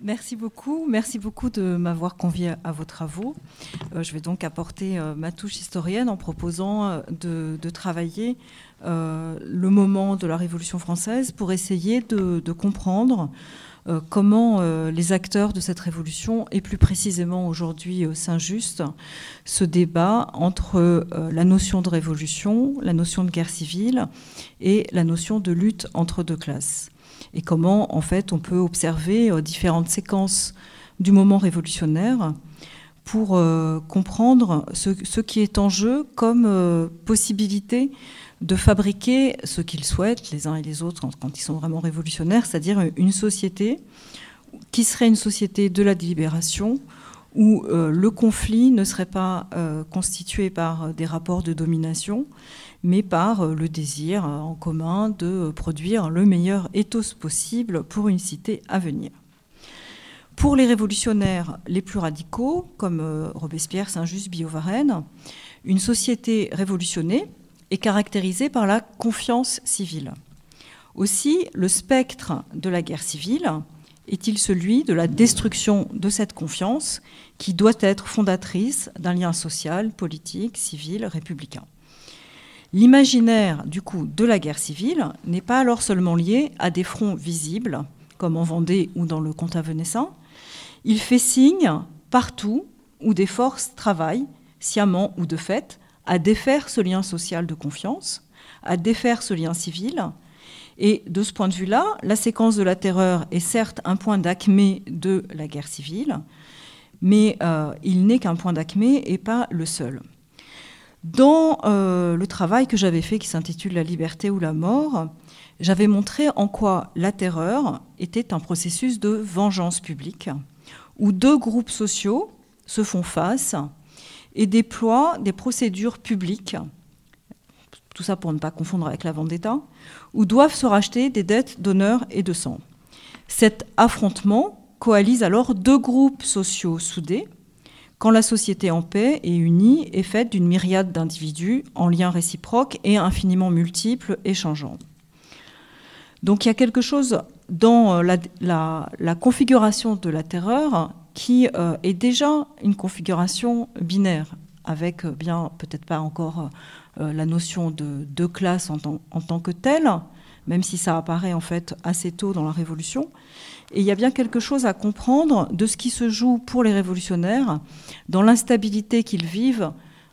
Merci beaucoup. Merci beaucoup de m'avoir convié à vos travaux. Euh, je vais donc apporter euh, ma touche historienne en proposant euh, de, travailler le moment de la Révolution française pour essayer de, comprendre comment les acteurs de cette révolution, et plus précisément aujourd'hui Saint-Just, se débat entre la notion de révolution, la notion de guerre civile et la notion de lutte entre deux classes et comment en fait on peut observer euh, différentes séquences du moment révolutionnaire pour euh, comprendre ce, qui est en jeu comme euh, possibilité de fabriquer ce qu'ils souhaitent, les uns et les autres, quand, ils sont vraiment révolutionnaires, c'est-à-dire une société qui serait une société de la délibération, où le conflit ne serait pas constitué par des rapports de domination, mais par euh, le désir euh, en commun de produire le meilleur ethos possible pour une cité à venir. Pour les révolutionnaires les plus radicaux, comme euh, Robespierre, Saint-Just, Billaud-Varenne, une société révolutionnée est caractérisée par la confiance civile. Aussi, le spectre de la guerre civile est-il celui de la destruction de cette confiance qui doit être fondatrice d'un lien social, politique, civil, républicain L'imaginaire du coup de la guerre civile n'est pas alors seulement lié à des fronts visibles, comme en Vendée ou dans le comtat venessin. Il fait signe partout où des forces travaillent, sciemment ou de fait, à défaire ce lien social de confiance, à défaire ce lien civil. Et de ce point de vue-là, la séquence de la terreur est certes un point d'acmé de la guerre civile, mais euh, il n'est qu'un point d'acmé et pas le seul. Dans euh, le travail que j'avais fait qui s'intitule La liberté ou la mort, j'avais montré en quoi la terreur était un processus de vengeance publique, où deux groupes sociaux se font face et déploient des procédures publiques, tout ça pour ne pas confondre avec la vendetta, où doivent se racheter des dettes d'honneur et de sang. Cet affrontement coalise alors deux groupes sociaux soudés, quand la société en paix et unie est faite d'une myriade d'individus en liens réciproques et infiniment multiples et changeants. Donc il y a quelque chose dans euh, la, configuration de la terreur qui euh, est déjà une configuration binaire, avec euh, bien peut-être pas encore la notion de deux classes en tant que telle, même si ça apparaît en fait assez tôt dans la Révolution, et il y a bien quelque chose à comprendre de ce qui se joue pour les révolutionnaires dans l'instabilité qu'ils vivent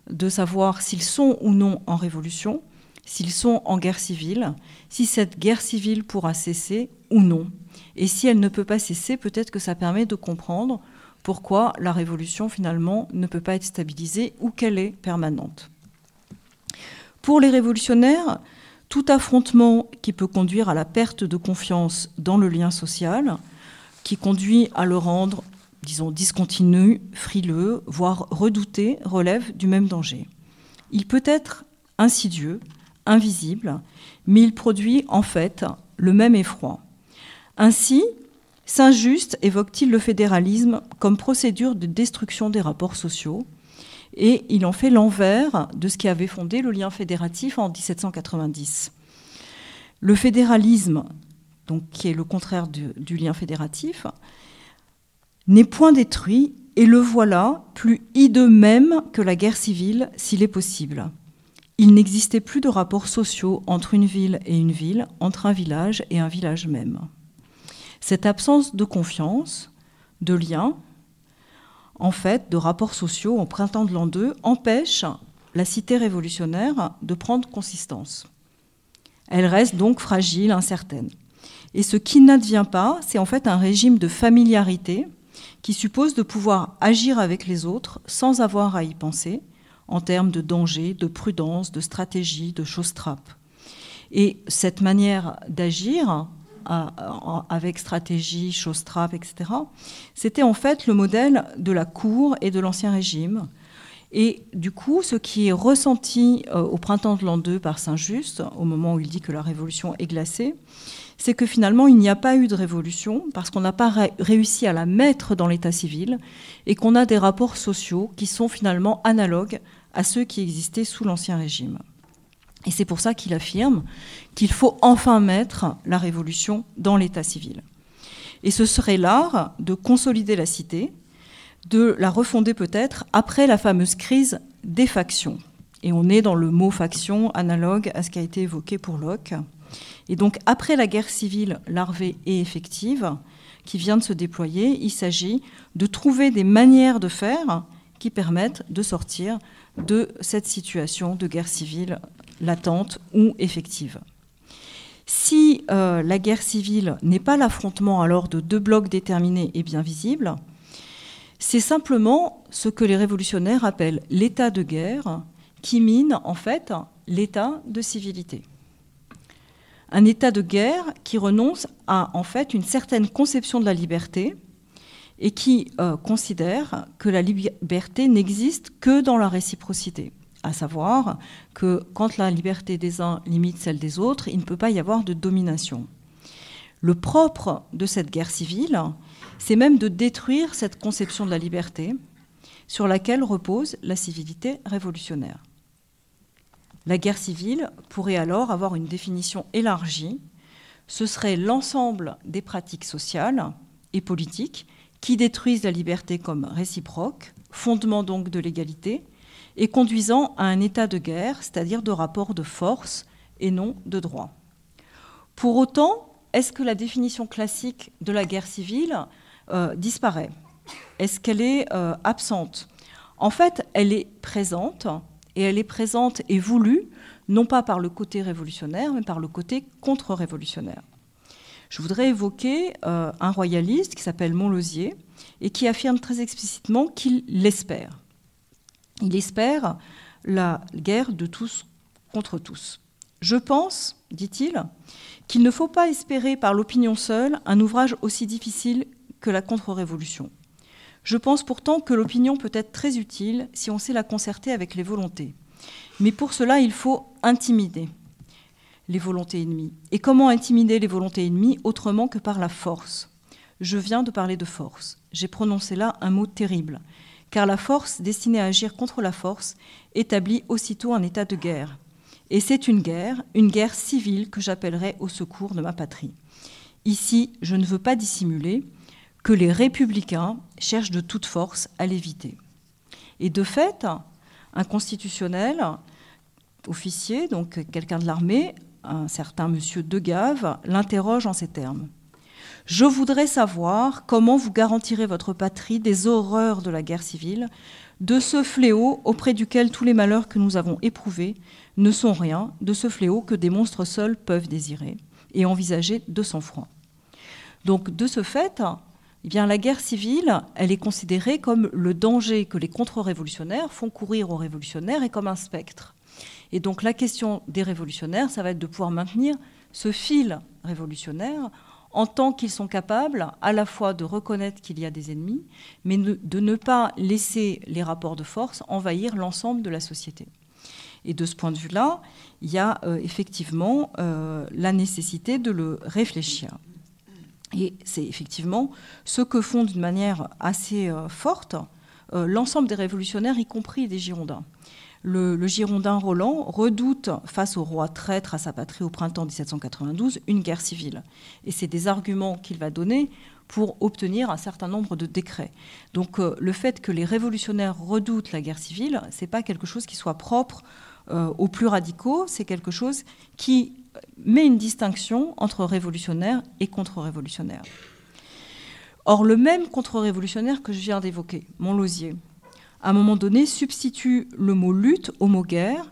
de savoir s'ils sont ou non en révolution, s'ils sont en guerre civile, si cette guerre civile pourra cesser ou non. Et si elle ne peut pas cesser, peut-être que ça permet de comprendre pourquoi la révolution finalement ne peut pas être stabilisée ou qu'elle est permanente. Pour les révolutionnaires, tout affrontement qui peut conduire à la perte de confiance dans le lien social, qui conduit à le rendre, disons, discontinu, frileux, voire redouté, relève du même danger. Il peut être insidieux, invisible, mais il produit en fait le même effroi. Ainsi, Saint-Just évoque-t-il le fédéralisme comme procédure de destruction des rapports sociaux, et il en fait l'envers de ce qui avait fondé le lien fédératif en 1790. Le fédéralisme, donc, qui est le contraire du, du lien fédératif, n'est point détruit et le voilà plus hideux même que la guerre civile s'il est possible. Il n'existait plus de rapports sociaux entre une ville et une ville, entre un village et un village même. Cette absence de confiance, de lien, en fait, de rapports sociaux en printemps de l'an 2 empêche la cité révolutionnaire de prendre consistance. Elle reste donc fragile, incertaine. Et ce qui n'advient pas, c'est en fait un régime de familiarité qui suppose de pouvoir agir avec les autres sans avoir à y penser, en termes de danger, de prudence, de stratégie, de choses-trappes. Et cette manière d'agir, avec stratégie, chose-trappe, etc., c'était en fait le modèle de la cour et de l'Ancien Régime. Et du coup, ce qui est ressenti euh, au printemps de l'an 2 par Saint-Just, au moment où il dit que la révolution est glacée, c'est que finalement, il n'y a pas eu de révolution parce qu'on n'a pas réussi à la mettre dans l'état civil et qu'on a des rapports sociaux qui sont finalement analogues à ceux qui existaient sous l'Ancien Régime. Et c'est pour ça qu'il affirme qu'il faut enfin mettre la révolution dans l'état civil. Et ce serait l'art de consolider la cité, de la refonder peut-être après la fameuse crise des factions. Et on est dans le mot faction analogue à ce qui a été évoqué pour Locke. Et donc après la guerre civile larvée et effective qui vient de se déployer, il s'agit de trouver des manières de faire qui permettent de sortir de cette situation de guerre civile latente ou effective. Si euh, la guerre civile n'est pas l'affrontement alors de deux blocs déterminés et bien visibles, c'est simplement ce que les révolutionnaires appellent l'état de guerre qui mine en fait l'état de civilité. Un état de guerre qui renonce à en fait une certaine conception de la liberté et qui euh, considère que la liberté n'existe que dans la réciprocité à savoir que quand la liberté des uns limite celle des autres, il ne peut pas y avoir de domination. Le propre de cette guerre civile, c'est même de détruire cette conception de la liberté sur laquelle repose la civilité révolutionnaire. La guerre civile pourrait alors avoir une définition élargie. Ce serait l'ensemble des pratiques sociales et politiques qui détruisent la liberté comme réciproque, fondement donc de l'égalité, et conduisant à un état de guerre, c'est-à-dire de rapport de force et non de droit. Pour autant, est-ce que la définition classique de la guerre civile euh, disparaît? Est-ce qu'elle est, euh, absente? En fait, elle est présente, et elle est présente et voulue, non pas par le côté révolutionnaire, mais par le côté contre-révolutionnaire. Je voudrais évoquer euh, un royaliste qui s'appelle Montlosier et qui affirme très explicitement qu'il l'espère. Il espère la guerre de tous contre tous. Je pense, dit-il, qu'il ne faut pas espérer par l'opinion seule un ouvrage aussi difficile que la contre-révolution. Je pense pourtant que l'opinion peut être très utile si on sait la concerter avec les volontés. Mais pour cela, il faut intimider les volontés ennemies. Et comment intimider les volontés ennemies autrement que par la force? Je viens de parler de force. J'ai prononcé là un mot terrible car la force destinée à agir contre la force établit aussitôt un état de guerre. Et c'est une guerre, une guerre civile que j'appellerai au secours de ma patrie. Ici, je ne veux pas dissimuler que les républicains cherchent de toute force à l'éviter. Et de fait, un constitutionnel, officier, donc quelqu'un de l'armée, un certain monsieur De Gave, l'interroge en ces termes. Je voudrais savoir comment vous garantirez votre patrie des horreurs de la guerre civile, de ce fléau auprès duquel tous les malheurs que nous avons éprouvés ne sont rien, de ce fléau que des monstres seuls peuvent désirer et envisager de sang-froid. Donc, de ce fait, eh bien, la guerre civile, elle est considérée comme le danger que les contre-révolutionnaires font courir aux révolutionnaires et comme un spectre. Et donc, la question des révolutionnaires, ça va être de pouvoir maintenir ce fil révolutionnaire en tant qu'ils sont capables à la fois de reconnaître qu'il y a des ennemis, mais de ne pas laisser les rapports de force envahir l'ensemble de la société. Et de ce point de vue-là, il y a euh, effectivement euh, la nécessité de le réfléchir. Et c'est effectivement ce que font d'une manière assez euh, forte l'ensemble des révolutionnaires, y compris des Girondins le, Girondin Roland redoute, face au roi traître à sa patrie au printemps 1792, une guerre civile. Et c'est des arguments qu'il va donner pour obtenir un certain nombre de décrets. Donc euh, le fait que les révolutionnaires redoutent la guerre civile, ce n'est pas quelque chose qui soit propre euh, aux plus radicaux, c'est quelque chose qui met une distinction entre révolutionnaires et contre-révolutionnaires. Or, le même contre-révolutionnaire que je viens d'évoquer, Montlosier, à un moment donné, substitue le mot lutte au mot guerre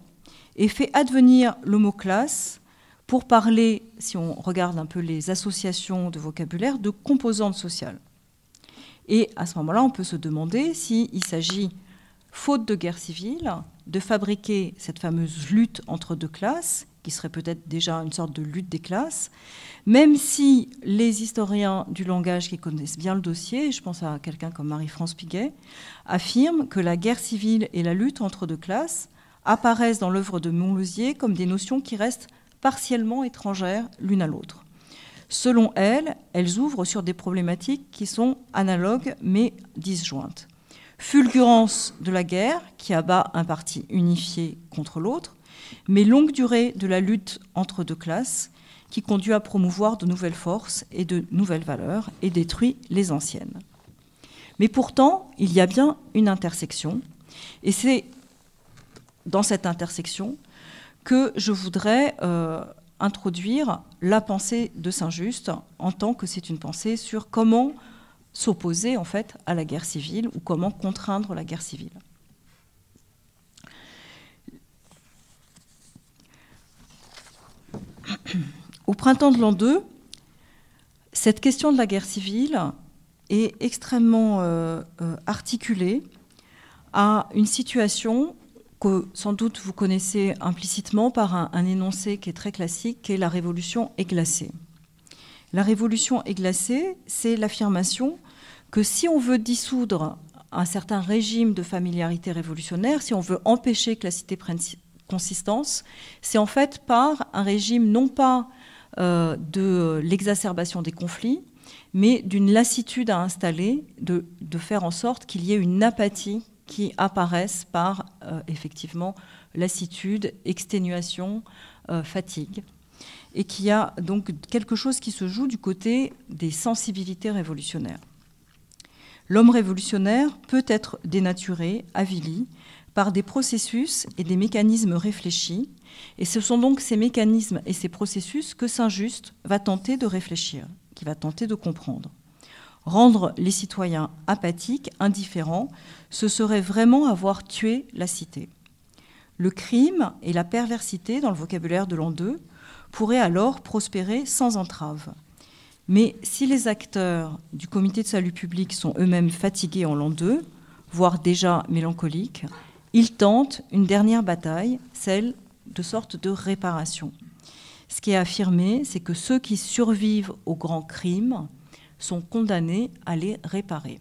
et fait advenir le mot classe pour parler, si on regarde un peu les associations de vocabulaire, de composantes sociales. Et à ce moment-là, on peut se demander s'il s'agit, faute de guerre civile, de fabriquer cette fameuse lutte entre deux classes, qui serait peut-être déjà une sorte de lutte des classes, même si les historiens du langage qui connaissent bien le dossier, je pense à quelqu'un comme Marie-France Piguet, affirment que la guerre civile et la lutte entre deux classes apparaissent dans l'œuvre de Montlosier comme des notions qui restent partiellement étrangères l'une à l'autre. Selon elle, elles ouvrent sur des problématiques qui sont analogues mais disjointes. Fulgurance de la guerre qui abat un parti unifié contre l'autre, mais longue durée de la lutte entre deux classes qui conduit à promouvoir de nouvelles forces et de nouvelles valeurs et détruit les anciennes. Mais pourtant, il y a bien une intersection, et c'est dans cette intersection que je voudrais euh, introduire la pensée de Saint-Just en tant que c'est une pensée sur comment s'opposer en fait à la guerre civile ou comment contraindre la guerre civile. Au printemps de l'an 2, cette question de la guerre civile est extrêmement euh, euh, articulée à une situation que sans doute vous connaissez implicitement par un, énoncé qui est très classique, qui est la révolution est glacée. La révolution est glacée, c'est l'affirmation que si on veut dissoudre un certain régime de familiarité révolutionnaire, si on veut empêcher que la cité prenne consistance, c'est en fait par un régime non pas euh, de l'exacerbation des conflits, mais d'une lassitude à installer, de, faire en sorte qu'il y ait une apathie qui apparaisse par euh, effectivement lassitude, exténuation, euh, fatigue, et qu'il y a donc quelque chose qui se joue du côté des sensibilités révolutionnaires. L'homme révolutionnaire peut être dénaturé, avili, par des processus et des mécanismes réfléchis, et ce sont donc ces mécanismes et ces processus que Saint-Just va tenter de réfléchir, qui va tenter de comprendre. Rendre les citoyens apathiques, indifférents, ce serait vraiment avoir tué la cité. Le crime et la perversité, dans le vocabulaire de l'an 2, pourraient alors prospérer sans entrave. Mais si les acteurs du comité de salut public sont eux-mêmes fatigués en l'an 2, voire déjà mélancoliques, ils tentent une dernière bataille, celle de sorte de réparation. Ce qui est affirmé, c'est que ceux qui survivent aux grands crimes sont condamnés à les réparer.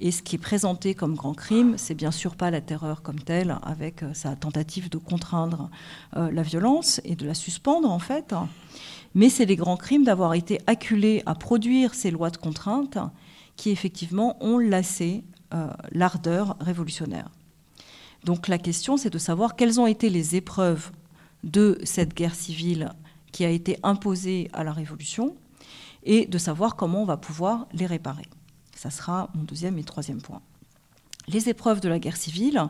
Et ce qui est présenté comme grand crime, c'est bien sûr pas la terreur comme telle, avec euh, sa tentative de contraindre euh, la violence et de la suspendre en fait, mais c'est les grands crimes d'avoir été acculés à produire ces lois de contrainte qui effectivement ont lassé euh, l'ardeur révolutionnaire. Donc la question, c'est de savoir quelles ont été les épreuves de cette guerre civile qui a été imposée à la Révolution et de savoir comment on va pouvoir les réparer. Ça sera mon deuxième et troisième point. Les épreuves de la guerre civile,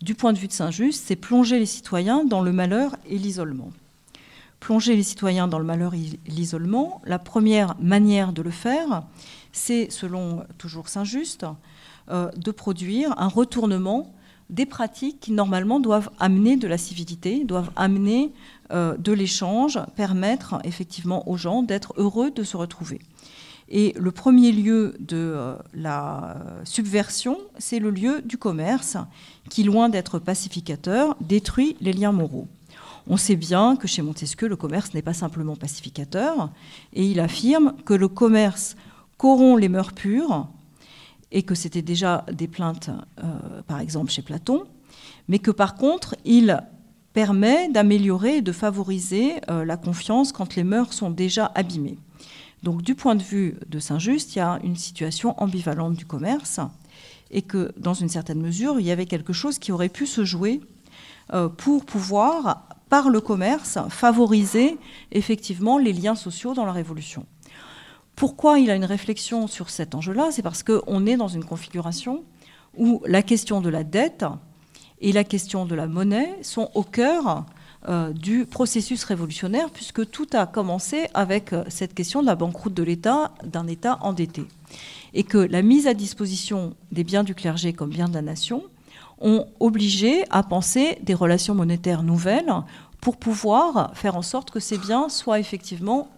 du point de vue de Saint-Just, c'est plonger les citoyens dans le malheur et l'isolement. Plonger les citoyens dans le malheur et l'isolement, la première manière de le faire, c'est, selon toujours Saint-Just, euh, de produire un retournement des pratiques qui normalement doivent amener de la civilité, doivent amener euh, de l'échange, permettre effectivement aux gens d'être heureux de se retrouver. Et le premier lieu de euh, la subversion, c'est le lieu du commerce, qui, loin d'être pacificateur, détruit les liens moraux. On sait bien que chez Montesquieu, le commerce n'est pas simplement pacificateur, et il affirme que le commerce corrompt les mœurs pures, et que c'était déjà des plaintes, euh, par exemple, chez Platon, mais que par contre, il permet d'améliorer et de favoriser euh, la confiance quand les mœurs sont déjà abîmées. Donc du point de vue de Saint-Just, il y a une situation ambivalente du commerce, et que dans une certaine mesure, il y avait quelque chose qui aurait pu se jouer euh, pour pouvoir, par le commerce, favoriser effectivement les liens sociaux dans la Révolution. Pourquoi il a une réflexion sur cet enjeu-là C'est parce qu'on est dans une configuration où la question de la dette et la question de la monnaie sont au cœur euh, du processus révolutionnaire, puisque tout a commencé avec euh, cette question de la banqueroute de l'État, d'un État endetté. Et que la mise à disposition des biens du clergé comme biens de la nation ont obligé à penser des relations monétaires nouvelles pour pouvoir faire en sorte que ces biens soient effectivement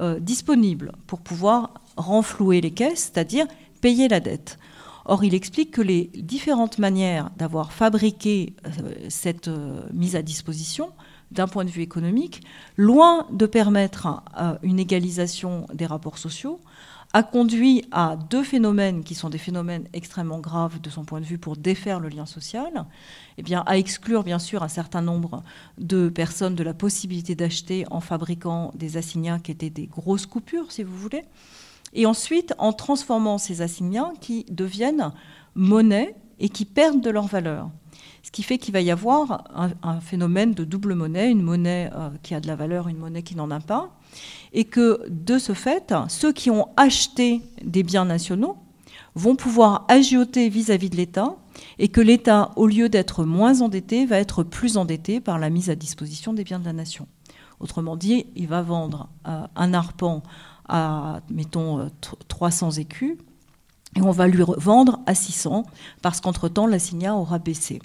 euh, disponible pour pouvoir renflouer les caisses, c'est-à-dire payer la dette. Or, il explique que les différentes manières d'avoir fabriqué euh, cette euh, mise à disposition, d'un point de vue économique, loin de permettre une égalisation des rapports sociaux, a conduit à deux phénomènes qui sont des phénomènes extrêmement graves de son point de vue pour défaire le lien social, eh à exclure bien sûr un certain nombre de personnes de la possibilité d'acheter en fabriquant des assignats qui étaient des grosses coupures, si vous voulez, et ensuite en transformant ces assignats qui deviennent monnaie et qui perdent de leur valeur. Ce qui fait qu'il va y avoir un, phénomène de double monnaie, une monnaie euh, qui a de la valeur, une monnaie qui n'en a pas, et que de ce fait, ceux qui ont acheté des biens nationaux vont pouvoir agioter vis-à-vis de l'État, et que l'État, au lieu d'être moins endetté, va être plus endetté par la mise à disposition des biens de la nation. Autrement dit, il va vendre euh, un arpent à, mettons, 300 euh, écus, et on va lui vendre à 600, parce qu'entre-temps, l'assignat aura baissé,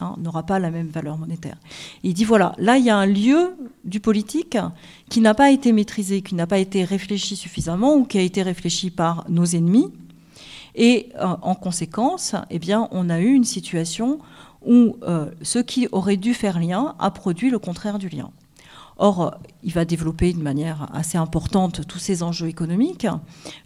hein, n'aura pas la même valeur monétaire. il dit, voilà, là, il y a un lieu du politique qui n'a pas été maîtrisé, qui n'a pas été réfléchi suffisamment, ou qui a été réfléchi par nos ennemis, et euh, en conséquence, eh bien, on a eu une situation où ce qui aurait dû faire lien a produit le contraire du lien. Or, il va développer de manière assez importante tous ces enjeux économiques.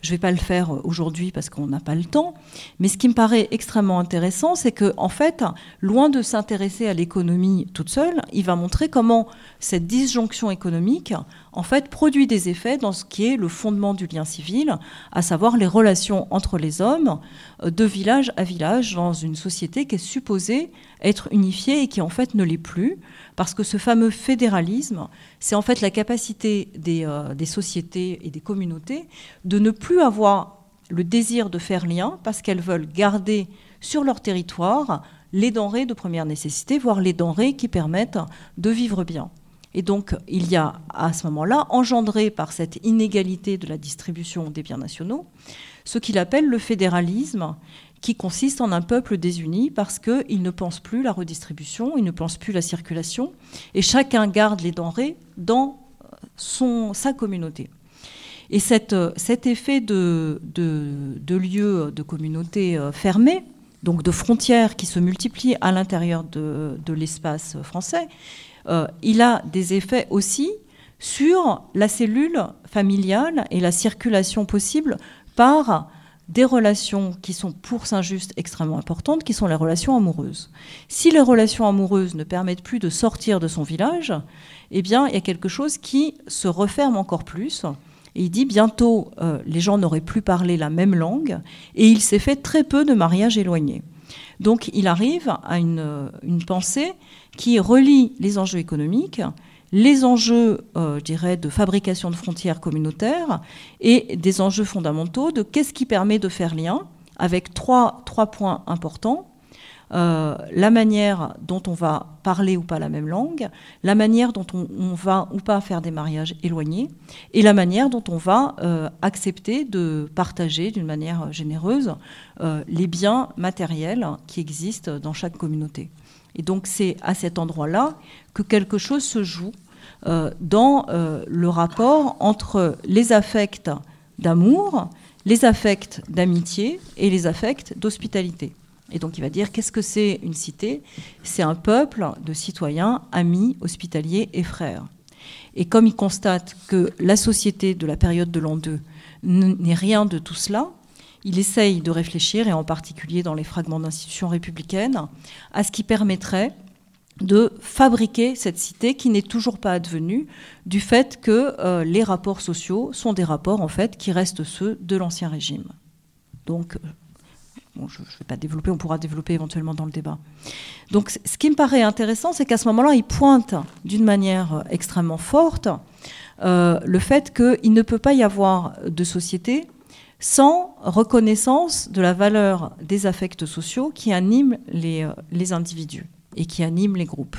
Je ne vais pas le faire aujourd'hui parce qu'on n'a pas le temps. Mais ce qui me paraît extrêmement intéressant, c'est qu'en en fait, loin de s'intéresser à l'économie toute seule, il va montrer comment cette disjonction économique, en fait, produit des effets dans ce qui est le fondement du lien civil, à savoir les relations entre les hommes euh, de village à village dans une société qui est supposée être unifiée et qui en fait ne l'est plus parce que ce fameux fédéralisme, c'est en fait la capacité euh, des, sociétés et des communautés de ne plus avoir le désir de faire lien parce qu'elles veulent garder sur leur territoire les denrées de première nécessité, voire les denrées qui permettent de vivre bien. Et donc, il y a à ce moment-là, engendré par cette inégalité de la distribution des biens nationaux, ce qu'il appelle le fédéralisme, qui consiste en un peuple désuni parce qu'il ne pense plus la redistribution, il ne pense plus la circulation, et chacun garde les denrées dans son, sa communauté. Et cette, cet effet de, de, de communauté euh, fermés, donc de frontières qui se multiplient à l'intérieur de, l'espace français, euh, il a des effets aussi sur la cellule familiale et la circulation possible par des relations qui sont pour Saint-Just extrêmement importantes, qui sont les relations amoureuses. Si les relations amoureuses ne permettent plus de sortir de son village, eh bien, il y a quelque chose qui se referme encore plus. Il dit bientôt, euh, les gens n'auraient plus parlé la même langue, et il s'est fait très peu de mariages éloignés. Donc il arrive à une pensée qui relie les enjeux économiques, les enjeux, euh, je de fabrication de frontières communautaires et des enjeux fondamentaux de qu'est-ce qui permet de faire lien avec trois, trois points importants. Euh, la manière dont on va parler ou pas la même langue, la manière dont on, va ou pas faire des mariages éloignés, et la manière dont on va euh, accepter de partager d'une manière généreuse les biens matériels qui existent dans chaque communauté. Et donc c'est à cet endroit-là que quelque chose se joue euh, dans euh, le rapport entre les affects d'amour, les affects d'amitié et les affects d'hospitalité. Et donc il va dire qu'est-ce que c'est une cité? C'est un peuple de citoyens, amis, hospitaliers et frères. Et comme il constate que la société de la période de l'an 2 n'est rien de tout cela, il essaye de réfléchir, et en particulier dans les fragments d'institutions républicaines, à ce qui permettrait de fabriquer cette cité qui n'est toujours pas advenue du fait que euh, les rapports sociaux sont des rapports en fait qui restent ceux de l'ancien régime. Donc, euh, je ne vais pas développer, on pourra développer éventuellement dans le débat. Donc, ce qui me paraît intéressant, c'est qu'à ce moment-là, il pointe d'une manière euh, extrêmement forte le fait qu'il ne peut pas y avoir de société sans reconnaissance de la valeur des affects sociaux qui animent les individus et qui animent les groupes.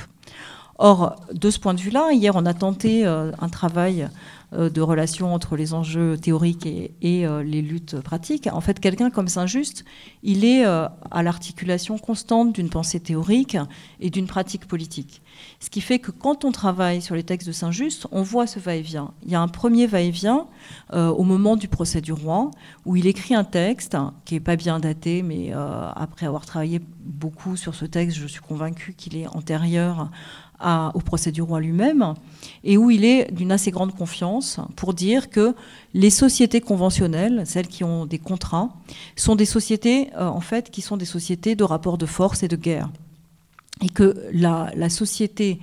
Or, de ce point de vue-là, hier, on a tenté euh, un travail euh, de relation entre les enjeux théoriques et, euh, les luttes pratiques. En fait, quelqu'un comme Saint-Just, il est à l'articulation constante d'une pensée théorique et d'une pratique politique. Ce qui fait que quand on travaille sur les textes de Saint-Just, on voit ce va-et-vient. Il y a un premier va-et-vient au moment du procès du roi, où il écrit un texte qui n'est pas bien daté, mais après avoir travaillé beaucoup sur ce texte, je suis convaincue qu'il est antérieur au procès du roi lui-même, et où il est d'une assez grande confiance pour dire que les sociétés conventionnelles, celles qui ont des contrats, sont des sociétés euh, en fait qui sont des sociétés de rapports de force et de guerre, et que la, société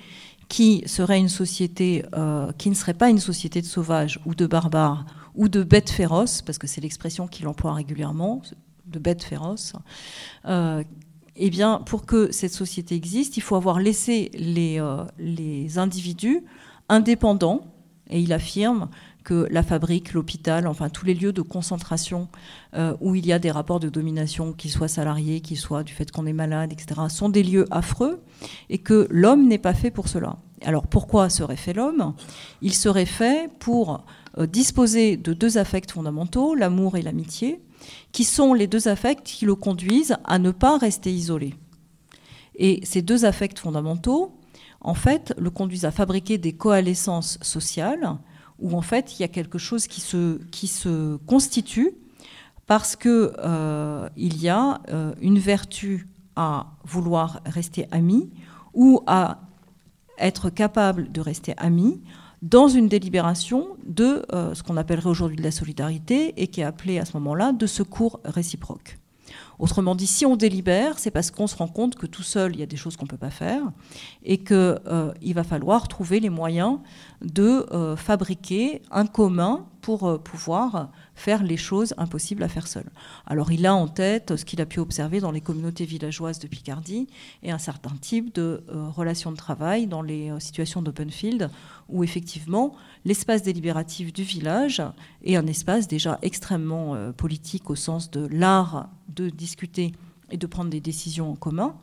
qui serait une société euh, qui ne serait pas une société de sauvages ou de barbares ou de bêtes féroces, parce que c'est l'expression qu'il emploie régulièrement, de bêtes féroces, euh, eh bien, pour que cette société existe, il faut avoir laissé les, euh, les individus indépendants, et il affirme que la fabrique, l'hôpital, enfin tous les lieux de concentration euh, où il y a des rapports de domination, qu'ils soient salariés, qu'ils soient du fait qu'on est malade, etc., sont des lieux affreux et que l'homme n'est pas fait pour cela. Alors pourquoi serait fait l'homme? Il serait fait pour euh, disposer de deux affects fondamentaux, l'amour et l'amitié, qui sont les deux affects qui le conduisent à ne pas rester isolé. Et ces deux affects fondamentaux, en fait, le conduisent à fabriquer des coalescences sociales où en fait il y a quelque chose qui se, constitue parce qu'il euh, y a euh, une vertu à vouloir rester ami ou à être capable de rester ami dans une délibération de euh, ce qu'on appellerait aujourd'hui de la solidarité et qui est appelée à ce moment-là de secours réciproque. Autrement dit, si on délibère, c'est parce qu'on se rend compte que tout seul, il y a des choses qu'on ne peut pas faire et qu'il euh, va falloir trouver les moyens de euh, fabriquer un commun pour euh, pouvoir faire les choses impossibles à faire seul. Alors il a en tête ce qu'il a pu observer dans les communautés villageoises de Picardie et un certain type de relations de travail dans les situations d'open field où effectivement l'espace délibératif du village est un espace déjà extrêmement politique au sens de l'art de discuter et de prendre des décisions en commun,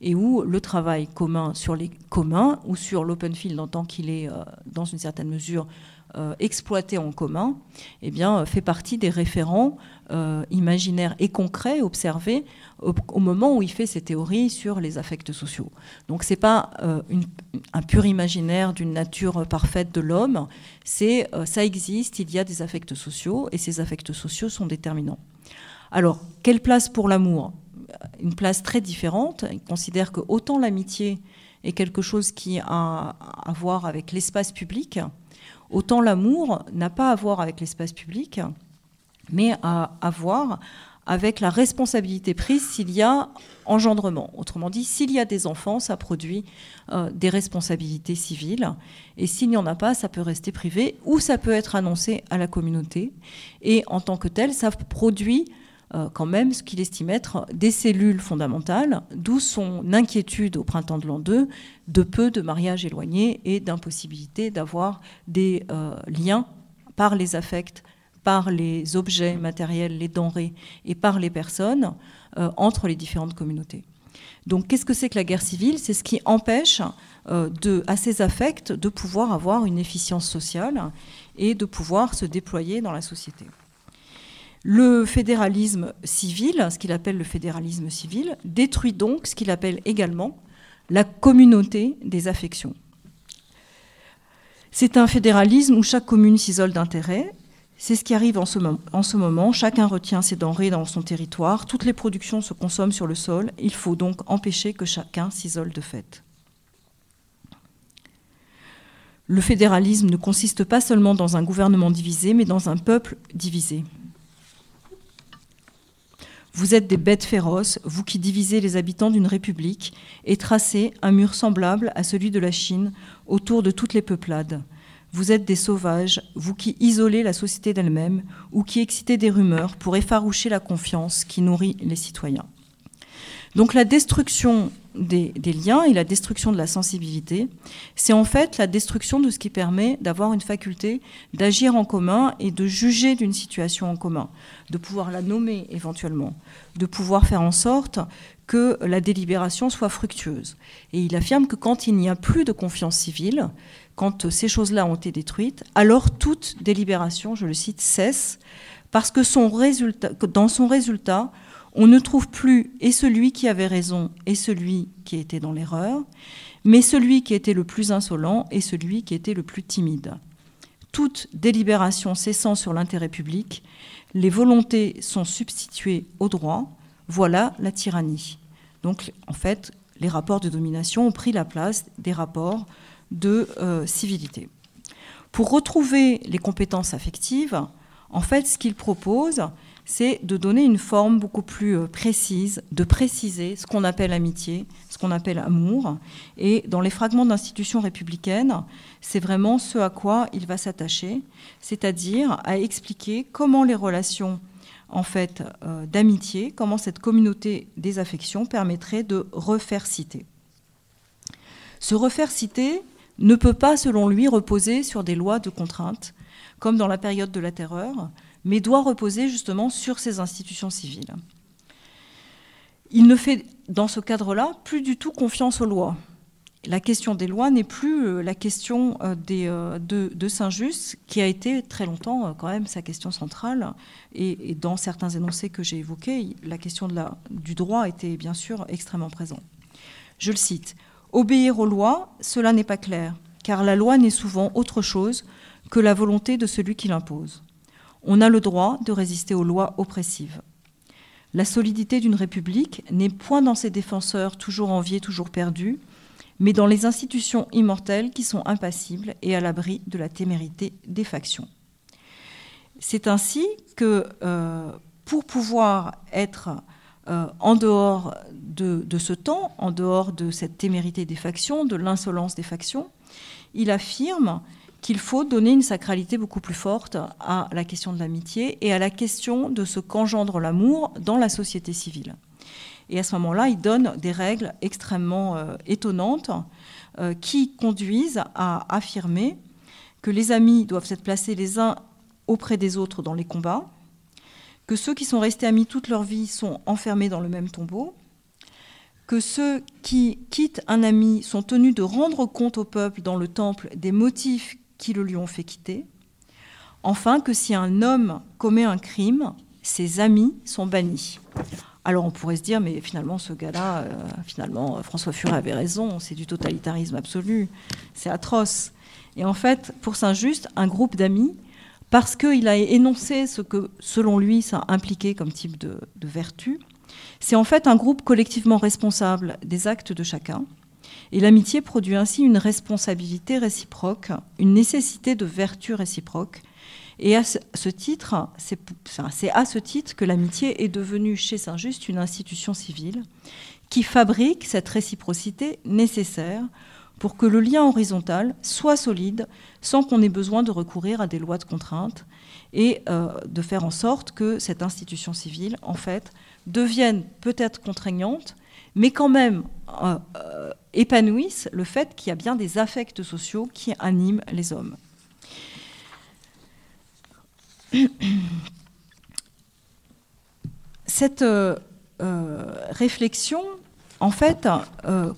et où le travail commun sur les communs ou sur l'open field en tant qu'il est euh, dans une certaine mesure euh, exploité en commun, eh bien, fait partie des référents euh, imaginaires et concrets observés au, moment où il fait ses théories sur les affects sociaux. Donc c'est pas un pur imaginaire d'une nature parfaite de l'homme, c'est ça existe, il y a des affects sociaux et ces affects sociaux sont déterminants. Alors, quelle place pour l'amour? Une place très différente. Il considère que autant l'amitié est quelque chose qui a à voir avec l'espace public, autant l'amour n'a pas à voir avec l'espace public, mais à, voir avec la responsabilité prise s'il y a engendrement. Autrement dit, s'il y a des enfants, ça produit euh, des responsabilités civiles. Et s'il n'y en a pas, ça peut rester privé ou ça peut être annoncé à la communauté. Et en tant que tel, ça produit quand même ce qu'il estime être des cellules fondamentales, d'où son inquiétude au printemps de l'an 2 de peu de mariages éloignés et d'impossibilité d'avoir des euh, liens par les affects, par les objets matériels, les denrées et par les personnes euh, entre les différentes communautés. Donc qu'est-ce que c'est que la guerre civile? C'est ce qui empêche à ces affects de pouvoir avoir une efficience sociale et de pouvoir se déployer dans la société. Le fédéralisme civil, ce qu'il appelle le fédéralisme civil, détruit donc ce qu'il appelle également la communauté des affections. C'est un fédéralisme où chaque commune s'isole d'intérêt. C'est ce qui arrive en ce, en ce, moment. Chacun retient ses denrées dans son territoire. Toutes les productions se consomment sur le sol. Il faut donc empêcher que chacun s'isole de fait. Le fédéralisme ne consiste pas seulement dans un gouvernement divisé, mais dans un peuple divisé. Vous êtes des bêtes féroces, vous qui divisez les habitants d'une république et tracez un mur semblable à celui de la Chine autour de toutes les peuplades. Vous êtes des sauvages, vous qui isolez la société d'elle-même ou qui excitez des rumeurs pour effaroucher la confiance qui nourrit les citoyens. Donc la destruction des, liens et la destruction de la sensibilité, c'est en fait la destruction de ce qui permet d'avoir une faculté d'agir en commun et de juger d'une situation en commun, de pouvoir la nommer éventuellement, de pouvoir faire en sorte que la délibération soit fructueuse. Et il affirme que quand il n'y a plus de confiance civile, quand ces choses-là ont été détruites, alors toute délibération, je le cite, cesse, parce que dans son résultat, on ne trouve plus et celui qui avait raison et celui qui était dans l'erreur, mais celui qui était le plus insolent et celui qui était le plus timide. Toute délibération cessant sur l'intérêt public, les volontés sont substituées au droit, voilà la tyrannie. Donc en fait, les rapports de domination ont pris la place des rapports de euh, civilité. Pour retrouver les compétences affectives, en fait, ce qu'il propose, c'est de donner une forme beaucoup plus euh, précise, de préciser ce qu'on appelle amitié, ce qu'on appelle amour. Et dans les fragments d'institutions républicaines, c'est vraiment ce à quoi il va s'attacher, c'est-à-dire à expliquer comment les relations en fait euh, d'amitié, comment cette communauté des affections permettrait de refaire citer. Ce refaire citer ne peut pas, selon lui, reposer sur des lois de contrainte, comme dans la période de la terreur, mais doit reposer justement sur ces institutions civiles. Il ne fait, dans ce cadre-là, plus du tout confiance aux lois. La question des lois n'est plus euh, la question euh, euh, de, Saint-Just, qui a été très longtemps quand même sa question centrale. Et, dans certains énoncés que j'ai évoqués, la question du droit était bien sûr extrêmement présente. Je le cite. Obéir aux lois, cela n'est pas clair, car la loi n'est souvent autre chose que la volonté de celui qui l'impose. On a le droit de résister aux lois oppressives. La solidité d'une république n'est point dans ses défenseurs toujours enviés, toujours perdus, mais dans les institutions immortelles qui sont impassibles et à l'abri de la témérité des factions. C'est ainsi que euh, pour pouvoir être euh, en dehors de, de, ce temps, en dehors de cette témérité des factions, de l'insolence des factions, il affirme qu'il faut donner une sacralité beaucoup plus forte à la question de l'amitié et à la question de ce qu'engendre l'amour dans la société civile. Et à ce moment-là, il donne des règles extrêmement euh, étonnantes euh, qui conduisent à affirmer que les amis doivent être placés les uns auprès des autres dans les combats, que ceux qui sont restés amis toute leur vie sont enfermés dans le même tombeau, que ceux qui quittent un ami sont tenus de rendre compte au peuple dans le temple des motifs qui le lui ont fait quitter. Enfin, que si un homme commet un crime, ses amis sont bannis. Alors on pourrait se dire, mais finalement, ce gars-là, euh, finalement, François Furet avait raison, c'est du totalitarisme absolu, c'est atroce. Et en fait, pour Saint-Just, un groupe d'amis, parce qu'il a énoncé ce que, selon lui, ça impliquait comme type de vertu, c'est en fait un groupe collectivement responsable des actes de chacun, et l'amitié produit ainsi une responsabilité réciproque, une nécessité de vertu réciproque. Et à ce titre, c'est à ce titre que l'amitié est devenue chez Saint-Just une institution civile qui fabrique cette réciprocité nécessaire pour que le lien horizontal soit solide sans qu'on ait besoin de recourir à des lois de contrainte et euh, de faire en sorte que cette institution civile, en fait, devienne peut-être contraignante, mais quand même euh, euh, épanouissent le fait qu'il y a bien des affects sociaux qui animent les hommes. Cette euh, réflexion, en fait,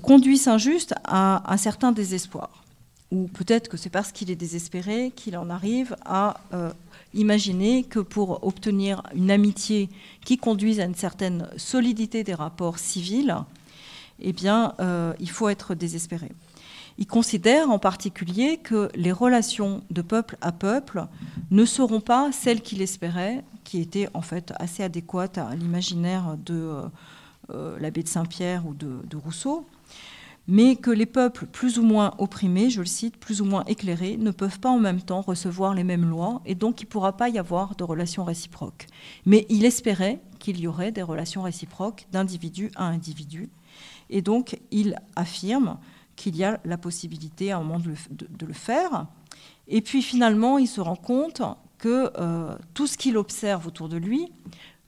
conduit Saint-Just à un certain désespoir. Ou peut-être que c'est parce qu'il est désespéré qu'il en arrive à imaginer que pour obtenir une amitié qui conduise à une certaine solidité des rapports civils, eh euh, il faut être désespéré. Il considère en particulier que les relations de peuple à peuple ne seront pas celles qu'il espérait, qui étaient en fait assez adéquates à l'imaginaire de euh, euh, l'abbé de Saint-Pierre ou de Rousseau, mais que les peuples plus ou moins opprimés, je le cite, plus ou moins éclairés, ne peuvent pas en même temps recevoir les mêmes lois, et donc il ne pourra pas y avoir de relations réciproques. Mais il espérait qu'il y aurait des relations réciproques d'individu à individu, et donc il affirme qu'il y a la possibilité à un moment de le, faire, et puis finalement il se rend compte que euh, tout ce qu'il observe autour de lui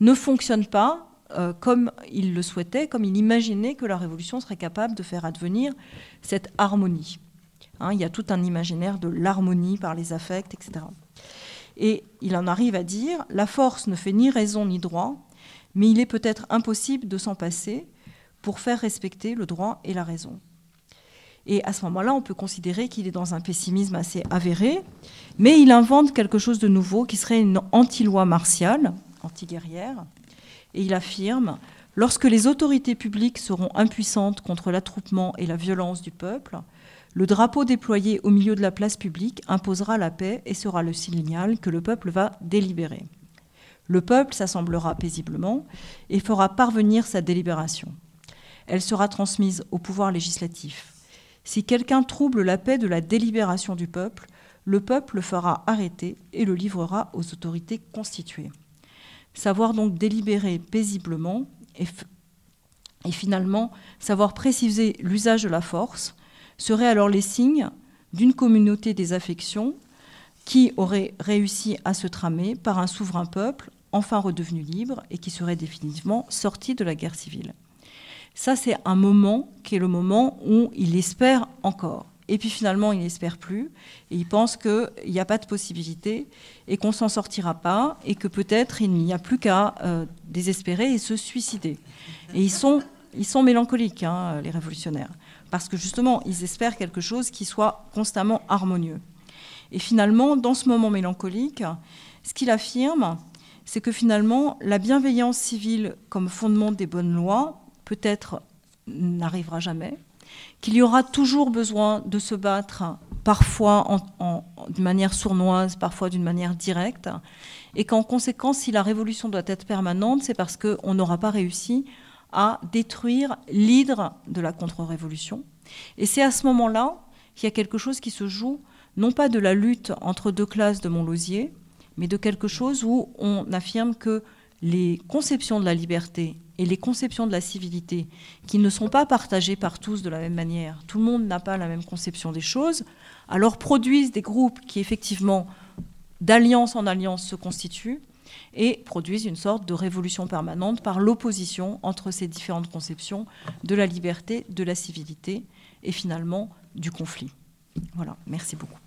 ne fonctionne pas euh, comme il le souhaitait, comme il imaginait que la révolution serait capable de faire advenir cette harmonie. Hein, il y a tout un imaginaire de l'harmonie par les affects, etc. Et il en arrive à dire, la force ne fait ni raison ni droit, mais il est peut-être impossible de s'en passer pour faire respecter le droit et la raison. Et à ce moment-là, on peut considérer qu'il est dans un pessimisme assez avéré, mais il invente quelque chose de nouveau qui serait une anti-loi martiale, anti-guerrière, et il affirme Lorsque les autorités publiques seront impuissantes contre l'attroupement et la violence du peuple, le drapeau déployé au milieu de la place publique imposera la paix et sera le signal que le peuple va délibérer. Le peuple s'assemblera paisiblement et fera parvenir sa délibération. Elle sera transmise au pouvoir législatif. Si quelqu'un trouble la paix de la délibération du peuple, le peuple le fera arrêter et le livrera aux autorités constituées. Savoir donc délibérer paisiblement et, finalement savoir préciser l'usage de la force seraient alors les signes d'une communauté des affections qui aurait réussi à se tramer par un souverain peuple enfin redevenus libres et qui seraient définitivement sortis de la guerre civile. Ça, c'est un moment qui est le moment où il espère encore. Et puis finalement, il n'espère plus, et il pense qu'il n'y a pas de possibilité, et qu'on s'en sortira pas, et que peut-être il n'y a plus qu'à euh, désespérer et se suicider. Et ils sont, mélancoliques, hein, les révolutionnaires, parce que justement, ils espèrent quelque chose qui soit constamment harmonieux. Et finalement, dans ce moment mélancolique, ce qu'il affirme, c'est que finalement, la bienveillance civile comme fondement des bonnes lois, peut-être n'arrivera jamais, qu'il y aura toujours besoin de se battre, parfois en, de manière sournoise, parfois d'une manière directe, et qu'en conséquence, si la révolution doit être permanente, c'est parce qu'on n'aura pas réussi à détruire l'hydre de la contre-révolution. Et c'est à ce moment-là qu'il y a quelque chose qui se joue, non pas de la lutte entre deux classes de Montlosier, mais de quelque chose où on affirme que les conceptions de la liberté et les conceptions de la civilité, qui ne sont pas partagées par tous de la même manière, tout le monde n'a pas la même conception des choses, alors produisent des groupes qui effectivement, d'alliance en alliance, se constituent et produisent une sorte de révolution permanente par l'opposition entre ces différentes conceptions de la liberté, de la civilité et finalement du conflit. Voilà, merci beaucoup.